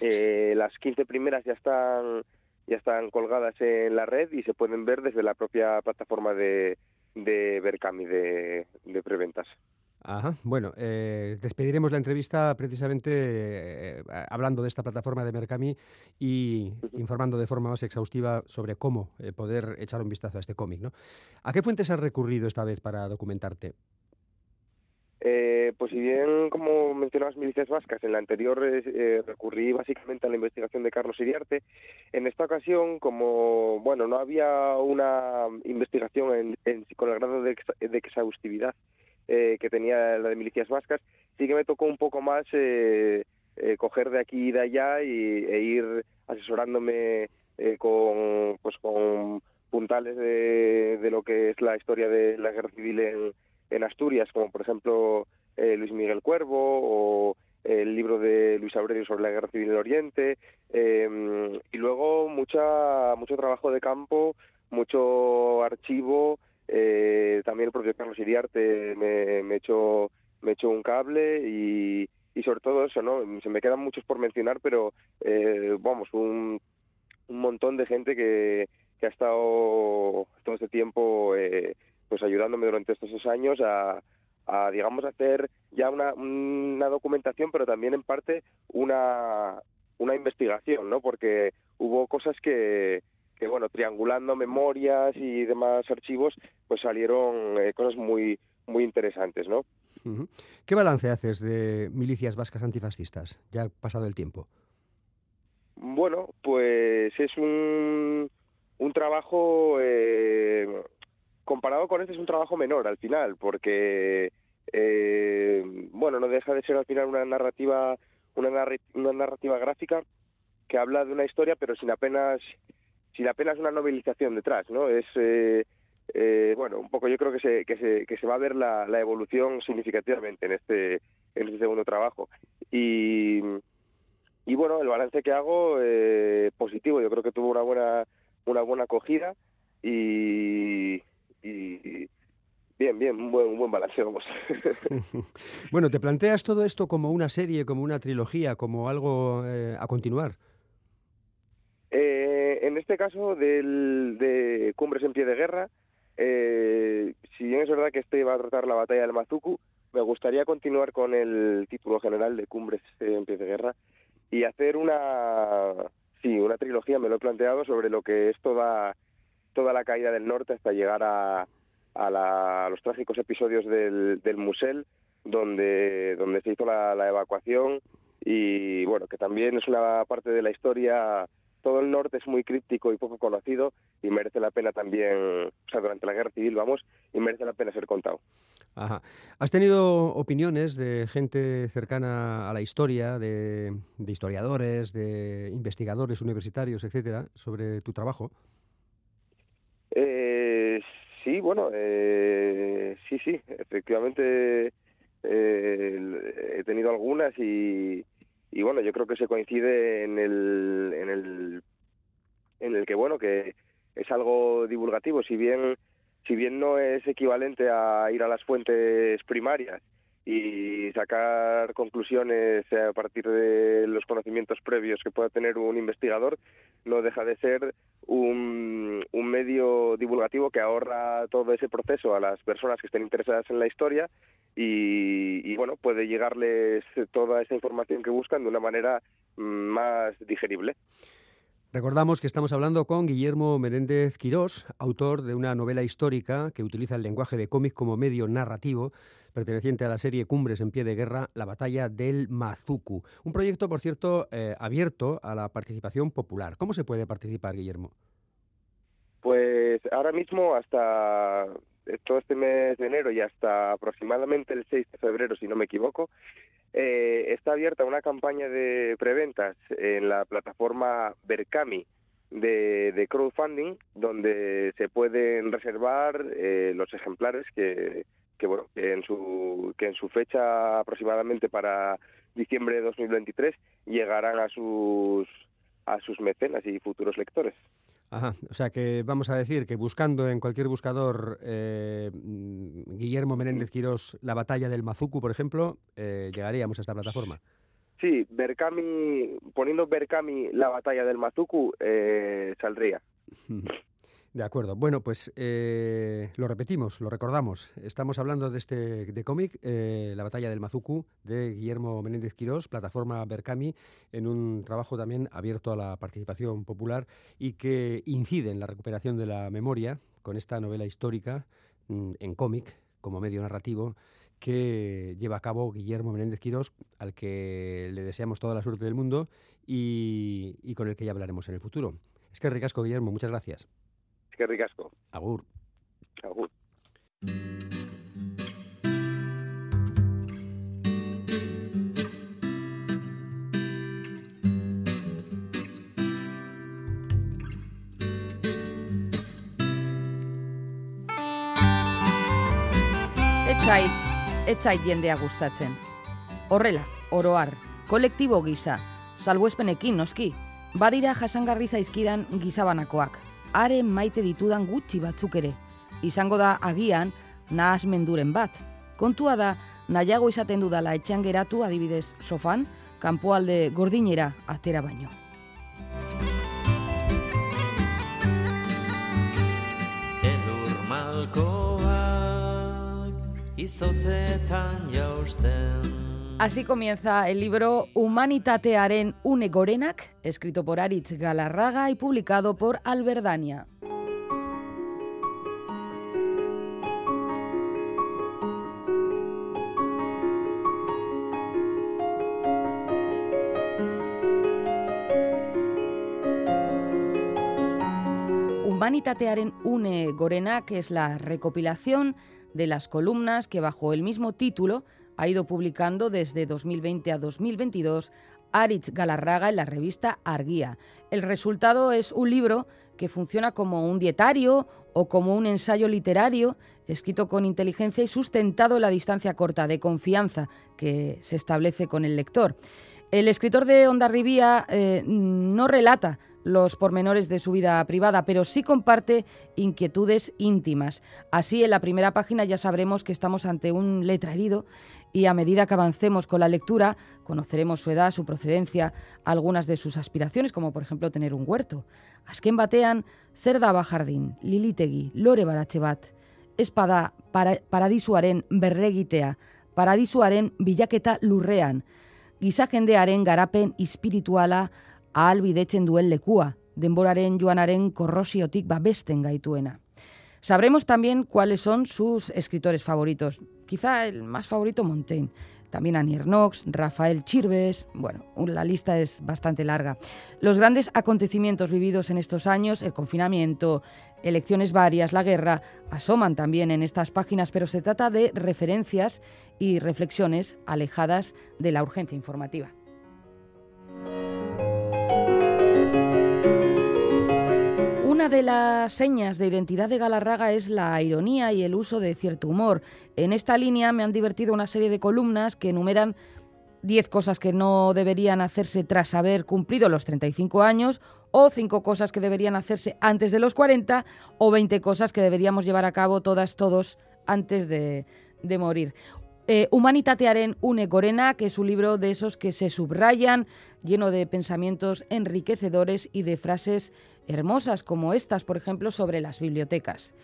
eh, las 15 primeras ya están ya están colgadas en la red y se pueden ver desde la propia plataforma de de Berkami de, de preventas. Ajá. Bueno, eh, despediremos la entrevista precisamente eh, hablando de esta plataforma de Mercami y informando de forma más exhaustiva sobre cómo eh, poder echar un vistazo a este cómic. ¿no? ¿A qué fuentes has recurrido esta vez para documentarte? Eh, pues si bien, como mencionabas, milicias vascas, en la anterior eh, recurrí básicamente a la investigación de Carlos Iriarte, en esta ocasión, como bueno, no había una investigación con el grado de, exhaustividad eh, que tenía la de milicias vascas, sí que me tocó un poco más coger de aquí y de allá y, e ir asesorándome con, pues, con puntales de, lo que es la historia de la guerra civil en en Asturias, como por ejemplo eh, Luis Miguel Cuervo o el libro de Luis Aurelio sobre la Guerra Civil en Oriente, em, y luego mucha, mucho trabajo de campo, mucho archivo, eh, también el propio Carlos Iriarte me, me, echó, me echó un cable y, y sobre todo eso, ¿no? Se me quedan muchos por mencionar, pero eh, vamos, un, un montón de gente que, que ha estado todo este tiempo eh, pues ayudándome durante estos años a, a digamos, hacer ya una, una documentación, pero también en parte una, una investigación, ¿no? Porque hubo cosas que, que, bueno, triangulando memorias y demás archivos, pues salieron eh, cosas muy, muy interesantes, ¿no? ¿Qué balance haces de milicias vascas antifascistas? Ya ha pasado el tiempo. Bueno, pues es un, un trabajo eh, comparado con este es un trabajo menor al final, porque eh, bueno, no deja de ser al final una narrativa, una, una narrativa gráfica que habla de una historia, pero sin apenas, sin apenas una novelización detrás, ¿no? Es eh, eh, bueno, un poco yo creo que se, que se, que se va a ver la, la evolución significativamente en este, en este segundo trabajo. Y, y bueno, el balance que hago, eh, positivo, yo creo que tuvo una buena, una buena acogida y, y bien, bien, un buen, un buen balance, vamos. <laughs> bueno, ¿te planteas todo esto como una serie, como una trilogía, como algo eh, a continuar? Eh, en este caso del, de Cumbres en pie de guerra, eh, si bien es verdad que este va a tratar la batalla del Mazuku, me gustaría continuar con el título general de Cumbres en pie de guerra y hacer una, sí, una trilogía, me lo he planteado, sobre lo que es toda toda la caída del norte hasta llegar a, a, los trágicos episodios del, del Musel, donde, donde se hizo la, evacuación y bueno, que también es una parte de la historia todo el norte es muy críptico y poco conocido y merece la pena también, o sea, durante la guerra civil, vamos, y merece la pena ser contado. Ajá. ¿Has tenido opiniones de gente cercana a la historia, de, de historiadores, de investigadores universitarios, etcétera, sobre tu trabajo? Eh, sí, bueno, eh, sí, sí, efectivamente eh, he tenido algunas y, y bueno, yo creo que se coincide en el, en el, en el que bueno que es algo divulgativo, si bien si bien no es equivalente a ir a las fuentes primarias y sacar conclusiones a partir de los conocimientos previos que pueda tener un investigador, no deja de ser un, un, medio divulgativo que ahorra todo ese proceso a las personas que estén interesadas en la historia y, y bueno, puede llegarles toda esa información que buscan de una manera mm, más digerible. Recordamos que estamos hablando con Guillermo Menéndez Quirós, autor de una novela histórica que utiliza el lenguaje de cómic como medio narrativo, perteneciente a la serie Cumbres en pie de guerra, la batalla del Mazuku. Un proyecto, por cierto, eh, abierto a la participación popular. ¿Cómo se puede participar, Guillermo? Pues ahora mismo, hasta todo este mes de enero y hasta aproximadamente el 6 de febrero, si no me equivoco, eh, está abierta una campaña de preventas en la plataforma Berkami de, crowdfunding, donde se pueden reservar eh, los ejemplares que, que bueno que en su que en su fecha aproximadamente para diciembre de 2023 llegarán a sus a sus mecenas y futuros lectores. Ajá, o sea que vamos a decir que buscando en cualquier buscador eh, mm, Guillermo Menéndez Quirós la batalla del Mazuku, por ejemplo, eh, llegaríamos a esta plataforma. Sí, Berkami, poniendo Berkami la batalla del Mazuku, eh, saldría. De acuerdo. Bueno, pues eh, lo repetimos, lo recordamos. Estamos hablando de este de cómic, eh, La batalla del Mazuku, de Guillermo Menéndez Quirós, plataforma Berkami, en un trabajo también abierto a la participación popular y que incide en la recuperación de la memoria con esta novela histórica mm, en cómic como medio narrativo que lleva a cabo Guillermo Menéndez Quirós, al que le deseamos toda la suerte del mundo y, con el que ya hablaremos en el futuro. Es que ricasco, Guillermo, muchas gracias. Es que ricasco. Agur. Agur. Etzait, ez zait jendea gustatzen. Horrela, oroar, kolektibo gisa, salbuespenekin noski, badira jasangarri zaizkidan gizabanakoak, are maite ditudan gutxi batzuk ere. Izango da agian nahas menduren bat. Kontua da, nahiago izaten dudala etxean geratu adibidez sofan, kanpoalde gordinera atera baino. Elur Así comienza el libro Humanitatearen une gorenak, escrito por Aritz Galarraga y publicado por Alberdania. Humanitatearen une gorenak es la recopilación de las columnas que bajo el mismo título ha ido publicando desde 2020 a 2022 Aritz Galarraga en la revista Arguía. El resultado es un libro que funciona como un dietario o como un ensayo literario, escrito con inteligencia y sustentado en la distancia corta de confianza que se establece con el lector. El escritor de Onda Rivía eh, no relata los pormenores de su vida privada, pero sí comparte inquietudes íntimas. Así, en la primera página ya sabremos que estamos ante un letra herido y a medida que avancemos con la lectura, conoceremos su edad, su procedencia, algunas de sus aspiraciones, como por ejemplo tener un huerto. Azken batean, zer da bajardin, lilitegi, lore baratxe bat, espada para, paradisuaren berregitea, paradisuaren bilaketa lurrean, giza jendearen garapen espirituala ahalbidetzen duen lekua, denboraren joanaren korrosiotik babesten gaituena. Sabremos también cuáles son sus escritores favoritos. Quizá el más favorito Montaigne, también Annie Knox, Rafael Chirves, bueno, la lista es bastante larga. Los grandes acontecimientos vividos en estos años, el confinamiento, elecciones varias, la guerra, asoman también en estas páginas, pero se trata de referencias y reflexiones alejadas de la urgencia informativa. De las señas de identidad de Galarraga es la ironía y el uso de cierto humor. En esta línea me han divertido una serie de columnas que enumeran 10 cosas que no deberían hacerse tras haber cumplido los 35 años, o 5 cosas que deberían hacerse antes de los 40, o 20 cosas que deberíamos llevar a cabo todas, todos, antes de, morir. Eh, Humanitatearen une Gorena, que es un libro de esos que se subrayan, lleno de pensamientos enriquecedores y de frases hermosas como estas, por ejemplo, sobre las bibliotecas.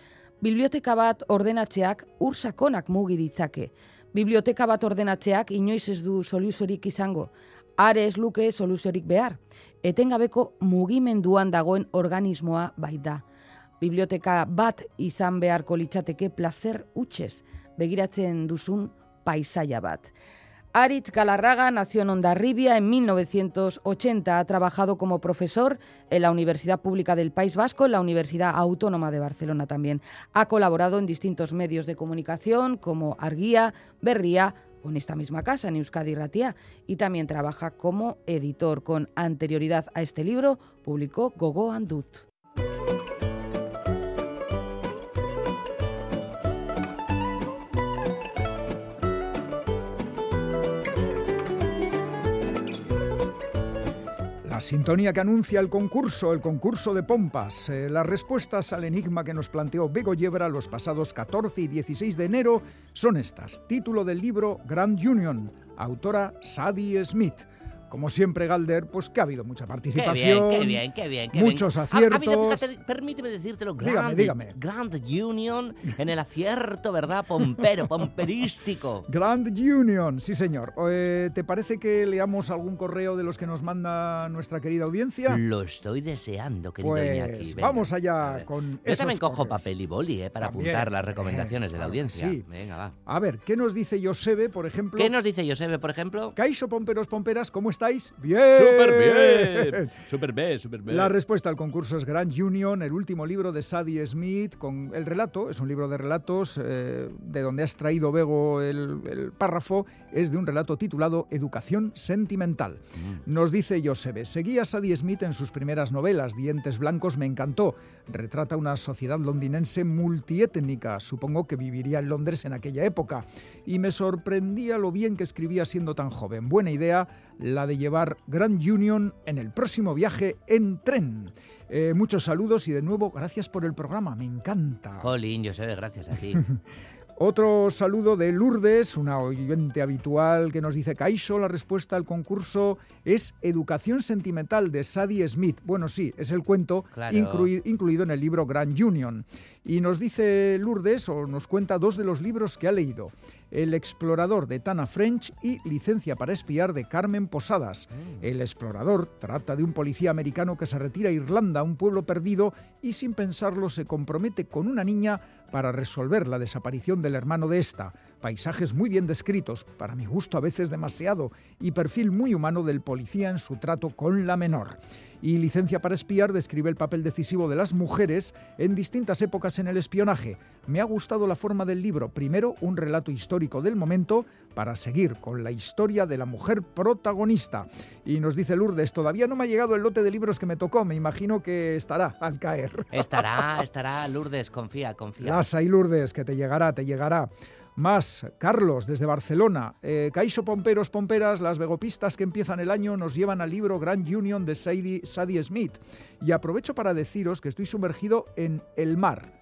Biblioteka bat ordenatzeak ur sakonak mugi ditzake. Biblioteka bat ordenatzeak inoiz ez du soluziorik izango. Are ez luke soluziorik behar. Etengabeko mugimenduan dagoen organismoa bai da. Biblioteka bat izan beharko litzateke placer utxez, begiratzen duzun paisaia bat. Aritz Galarraga nació en Ondarribia en 1980. Ha trabajado como profesor en la Universidad Pública del País Vasco, en la Universidad Autónoma de Barcelona también. Ha colaborado en distintos medios de comunicación como Arguía, Berría o en esta misma casa, en Euskadi Ratia, y también trabaja como editor. Con anterioridad a este libro, publicó Gogo Andut. La sintonía que anuncia el concurso, el concurso de pompas. Eh, las respuestas al enigma que nos planteó Bego Yebra los pasados 14 y 16 de enero son estas. Título del libro Grand Union, autora Sadie Smith. Como siempre, Galder, pues que ha habido mucha participación. Qué bien, qué bien, qué bien. muchos aciertos. permíteme decírtelo, Grand, dígame, Grand Union en el acierto, ¿verdad? Pompero, pomperístico. <laughs> Grand Union, sí señor. Eh, ¿Te parece que leamos algún correo de los que nos manda nuestra querida audiencia? Lo estoy deseando, querido pues, Iñaki. Vamos allá con Yo también cojo papel y boli eh, para apuntar las recomendaciones de la <laughs> audiencia. Sí. Venga, va. A ver, ¿qué nos dice Josebe, por ejemplo? ¿Qué nos dice Josebe, por ejemplo? Caixo Pomperos Pomperas, ¿cómo estáis? Bien. Súper bien. Súper bien, súper bien. La respuesta al concurso es Grand Union, el último libro de Sadie Smith, con el relato, es un libro de relatos, eh, de donde has traído, Bego, el, párrafo, es de un relato titulado Educación Sentimental. Mm. Nos dice Josebe, seguí a Sadie Smith en sus primeras novelas, Dientes Blancos me encantó, retrata una sociedad londinense multiétnica, supongo que viviría en Londres en aquella época, y me sorprendía lo bien que escribía siendo tan joven. Buena idea la de llevar Grand Union en el próximo viaje en tren. Eh, muchos saludos y de nuevo gracias por el programa, me encanta. Jolín, yo sé, gracias a ti. <laughs> Otro saludo de Lourdes, una oyente habitual que nos dice, Caixo, la respuesta al concurso es Educación Sentimental de Sadie Smith. Bueno, sí, es el cuento incluido en el libro Grand Union. Y nos dice Lourdes, o nos cuenta dos de los libros que ha leído. El explorador de Tana French y Licencia para espiar de Carmen Posadas. Mm. El explorador trata de un policía americano que se retira a Irlanda, un pueblo perdido, y sin pensarlo se compromete con una niña para resolver la desaparición del hermano de esta. Paisajes muy bien descritos, para mi gusto a veces demasiado, y perfil muy humano del policía en su trato con la menor y Licencia para espiar describe el papel decisivo de las mujeres en distintas épocas en el espionaje. Me ha gustado la forma del libro, primero un relato histórico del momento para seguir con la historia de la mujer protagonista. Y nos dice Lourdes, todavía no me ha llegado el lote de libros que me tocó, me imagino que estará al caer. Estará, estará Lourdes, confía, confía. Las hay Lourdes, que te llegará, te llegará. Más, Carlos, desde Barcelona. Eh, Caixo Pomperos Pomperas, las vegopistas que empiezan el año nos llevan al libro Grand Union de Sadie, Smith. Y aprovecho para deciros que estoy sumergido en el mar.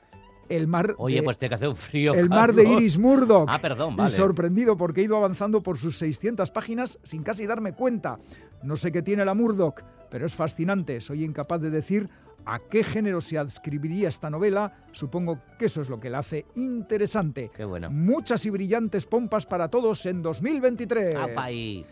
El mar. Oye, pues te que hacer un frío. El mar de Iris Murdoch. Ah, perdón, vale. Y sorprendido porque he ido avanzando por sus 600 páginas sin casi darme cuenta. No sé qué tiene la Murdoch, pero es fascinante. Soy incapaz de decir a qué género se adscribiría esta novela, supongo que eso es lo que la hace interesante. Qué bueno. Muchas y brillantes pompas para todos en 2023. Ahí.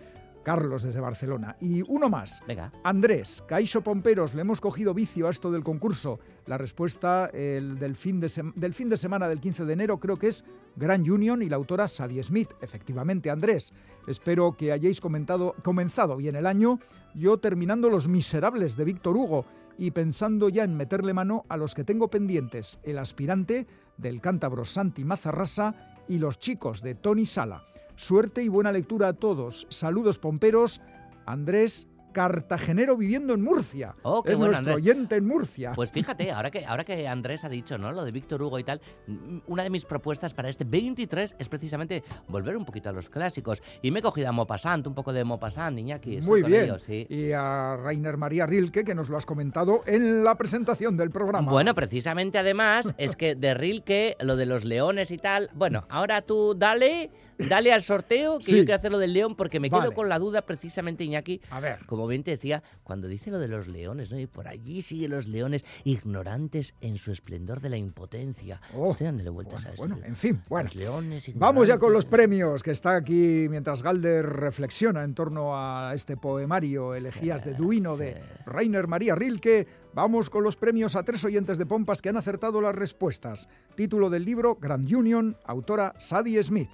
Carlos desde Barcelona. Y uno más. Venga. Andrés, Caixo Pomperos, le hemos cogido vicio a esto del concurso. La respuesta del, fin de del fin de semana del 15 de enero creo que es Grand Union y la autora Sadie Smith. Efectivamente, Andrés. Espero que hayáis comentado, comenzado bien el año, yo terminando Los Miserables de Víctor Hugo y pensando ya en meterle mano a los que tengo pendientes, el aspirante del cántabro Santi Mazarrasa y los chicos de Tony Sala. Suerte y buena lectura a todos. Saludos pomperos. Andrés cartagenero viviendo en Murcia. Oh, es nuestro oyente en Murcia. Pues fíjate, ahora que, ahora que Andrés ha dicho, ¿no? Lo de Víctor Hugo y tal, mm, una de mis propuestas para este 23 es precisamente volver un poquito a los clásicos. Y me he cogido a Maupassant, un poco de Maupassant, Iñaki. Muy bien. Y a Rainer María Rilke, que nos lo has comentado en la presentación del programa. Bueno, precisamente además, es que de Rilke, lo de los leones y tal, bueno, ahora tú dale dale al sorteo, que yo quiero hacer lo del león, porque me quedo con la duda precisamente, Iñaki. A ver. Como bien te decía, cuando dice lo de los leones, ¿no? Y por allí siguen los leones ignorantes en su esplendor de la impotencia. Oh, dándole vueltas a eso. Bueno, en fin, bueno. Los leones Vamos ya con los premios, que está aquí mientras Galder reflexiona en torno a este poemario, Elegías de Duino, de Rainer María Rilke. Vamos con los premios a tres oyentes de Pompas que han acertado las respuestas. Título del libro Grand Union, autora Sadie Smith.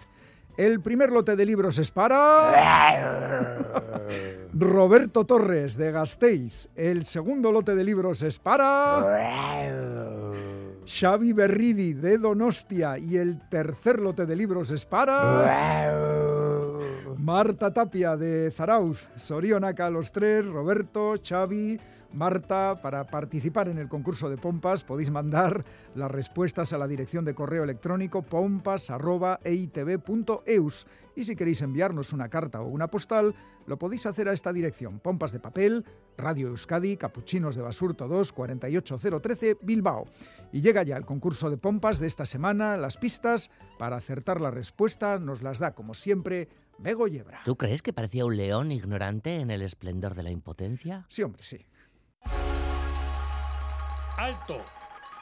El primer lote de libros es para <laughs> Roberto Torres de Gasteiz. El segundo lote de libros es para Xavi Berridi de Donostia. Y el tercer lote de libros es para <laughs> Marta Tapia de Zarauz. Sorionaca los tres, Roberto, Xavi, Marta, para participar en el concurso de pompas podéis mandar las respuestas a la dirección de correo electrónico pompas.eitv.eus y si queréis enviarnos una carta o una postal, lo podéis hacer a esta dirección, Pompas de Papel, Radio Euskadi, Capuchinos de Basurto 2, 48013, Bilbao. Y llega ya el concurso de pompas de esta semana, las pistas, para acertar la respuesta nos las da, como siempre, Bego Yebra. ¿Tú crees que parecía un león ignorante en el esplendor de la impotencia? Sí, hombre, sí. ¡Alto!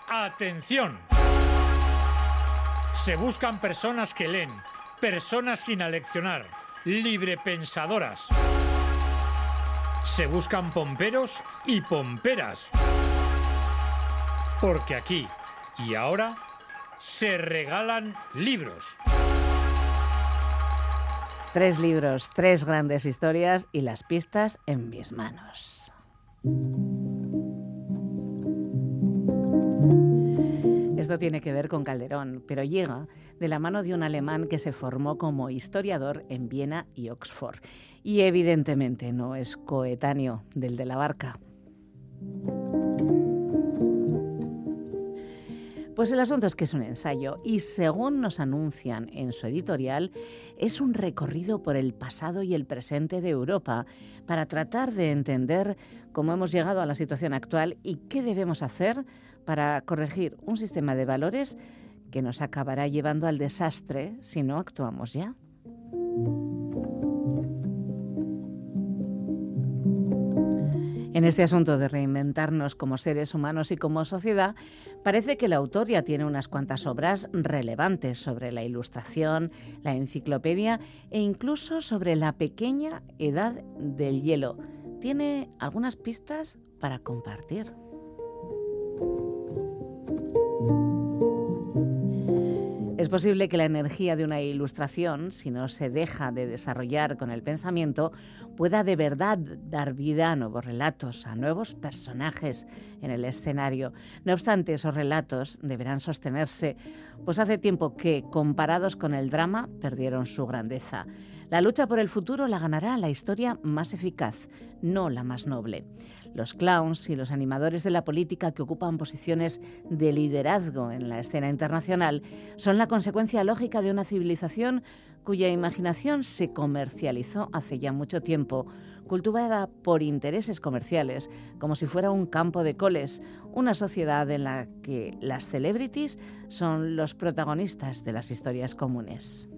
¡Atención! Se buscan personas que leen, personas sin aleccionar, librepensadoras. Se buscan pomperos y pomperas. Porque aquí y ahora se regalan libros. Tres libros, tres grandes historias y las pistas en mis manos. Esto tiene que ver con Calderón, pero llega de la mano de un alemán que se formó como historiador en Viena y Oxford. Y evidentemente no es coetáneo del de la barca. Pues el asunto es que es un ensayo y según nos anuncian en su editorial, es un recorrido por el pasado y el presente de Europa para tratar de entender cómo hemos llegado a la situación actual y qué debemos hacer para corregir un sistema de valores que nos acabará llevando al desastre si no actuamos ya. En este asunto de reinventarnos como seres humanos y como sociedad, parece que el autor ya tiene unas cuantas obras relevantes sobre la ilustración, la enciclopedia e incluso sobre la pequeña edad del hielo. Tiene algunas pistas para compartir. Es posible que la energía de una ilustración, si no se deja de desarrollar con el pensamiento, pueda de verdad dar vida a nuevos relatos, a nuevos personajes en el escenario. No obstante, esos relatos deberán sostenerse, pues hace tiempo que, comparados con el drama, perdieron su grandeza. La lucha por el futuro la ganará la historia más eficaz, no la más noble. Los clowns y los animadores de la política que ocupan posiciones de liderazgo en la escena internacional son la consecuencia lógica de una civilización cuya imaginación se comercializó hace ya mucho tiempo, cultivada por intereses comerciales, como si fuera un campo de coles, una sociedad en la que las celebrities son los protagonistas de las historias comunes.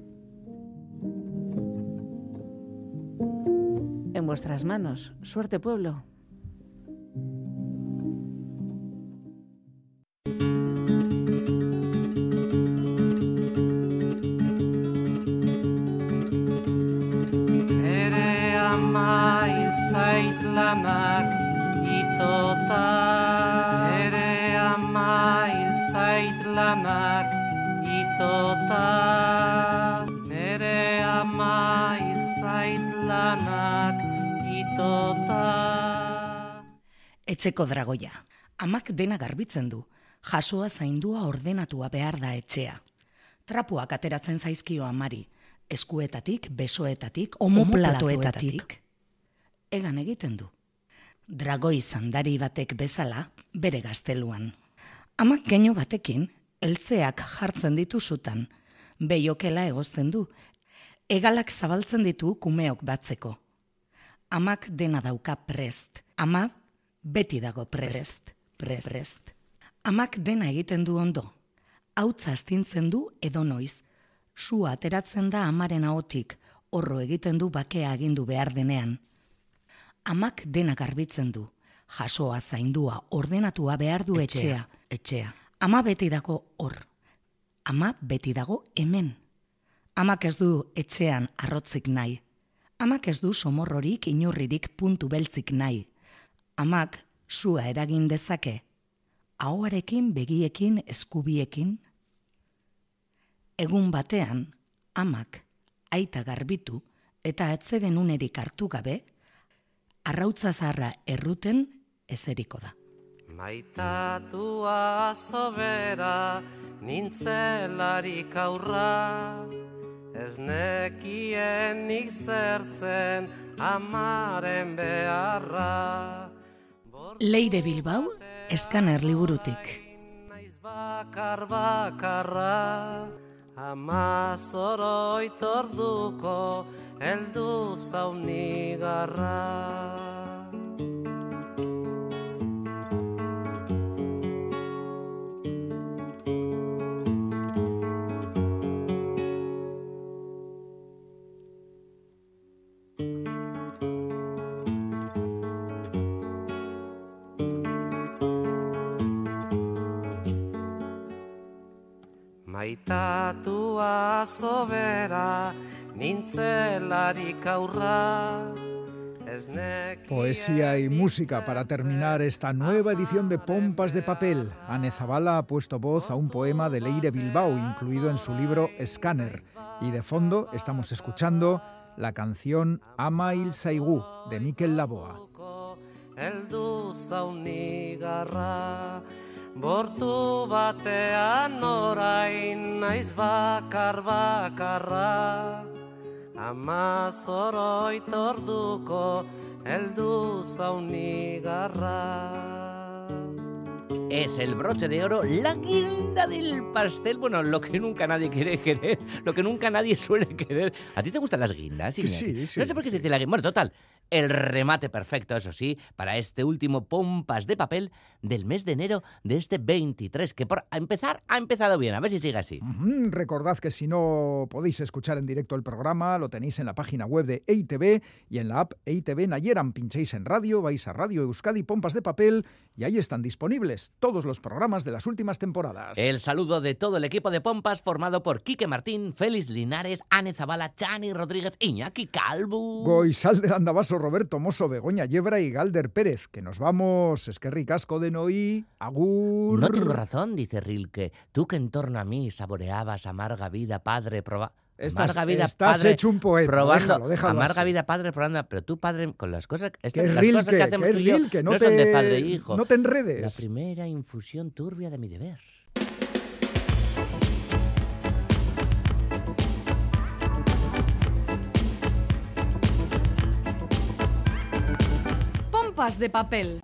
Vuestras manos, suerte pueblo. itota. Ama lanak itota Etxeko dragoia. Amak dena garbitzen du. Jasoa zaindua ordenatua behar da etxea. Trapuak ateratzen zaizkio amari. Eskuetatik, besoetatik, omoplatoetatik egan egiten du. Dragoi zandari batek bezala, bere gazteluan. Amak keino batekin, eltzeak jartzen ditu zutan, behiokela egozten du, egalak zabaltzen ditu kumeok batzeko. Amak dena dauka prest, ama beti dago prest, prest, prest. Amak dena egiten du ondo, hautza astintzen du edo noiz, sua ateratzen da amaren ahotik, horro egiten du bakea agindu behar denean amak dena garbitzen du. Jasoa zaindua ordenatua behar du etxea. etxea. Ama beti dago hor. Ama beti dago hemen. Amak ez du etxean arrotzik nahi. Amak ez du somorrorik inurririk puntu beltzik nahi. Amak sua eragin dezake. Ahoarekin, begiekin, eskubiekin. Egun batean, amak aita garbitu eta etzeden unerik hartu gabe, arrautza zarra erruten ezeriko da. Maitatua sobera nintzelarik aurra, ez nekien zertzen amaren beharra. Leire Bilbao, eskaner liburutik. Naiz bakar bakarra, ama zoroitorduko, eldu zaunigarra. Nintzelarik aurra Poesía y música para terminar esta nueva edición de Pompas de Papel. Anne Zabala ha puesto voz a un poema de Leire Bilbao incluido en su libro Scanner. Y de fondo estamos escuchando la canción Ama il Saigu de Mikel Laboa. Bortu batean orain naiz bakar bakarra Ama zoroit orduko eldu zaunigarra es el broche de oro, la guinda del pastel. Bueno, lo que nunca nadie quiere querer, lo que nunca nadie suele querer. ¿A ti te gustan las guindas? Sí, sí. No sé por qué se dice la guinda. Bueno, total, el remate perfecto, eso sí, para este último pompas de papel del mes de enero de este 23, que por empezar ha empezado bien, a ver si sigue así. Recordad que si no podéis escuchar en directo el programa, lo tenéis en la página web de EITV y en la app EITV Nayeran. Pinchéis en radio, vais a Radio Euskadi Pompas de Papel y ahí están disponibles todos los programas de las últimas temporadas. El saludo de todo el equipo de Pompas formado por Quique Martín, Félix Linares, Ane Zabala, Chani Rodríguez, Iñaki Calvo. Goizal de Andabaso Roberto Mosso, Begoña Yebra y Galder Pérez. Que nos vamos, es que ricasco de Noí, Agur. No tengo razón, dice Rilke. Tú que en torno a mí saboreabas amarga vida, padre, proba... Estás, amarga vida, padre, hecho un poeta. Probando, déjalo, amarga vida, padre, probando. Pero tú, padre, con las cosas, estas, las cosas que hacemos tú y yo, no, no te, son de padre e hijo. No te enredes. La primera infusión turbia de mi deber. De papel.